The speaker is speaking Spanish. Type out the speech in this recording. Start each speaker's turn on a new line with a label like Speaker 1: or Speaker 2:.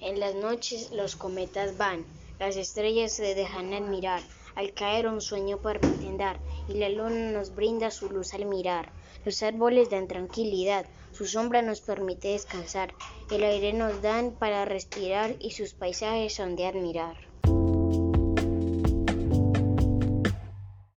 Speaker 1: En las noches los cometas van, las estrellas se dejan admirar, al caer un sueño para brindar, y la luna nos brinda su luz al mirar. Los árboles dan tranquilidad, su sombra nos permite descansar, el aire nos dan para respirar y sus paisajes son de admirar.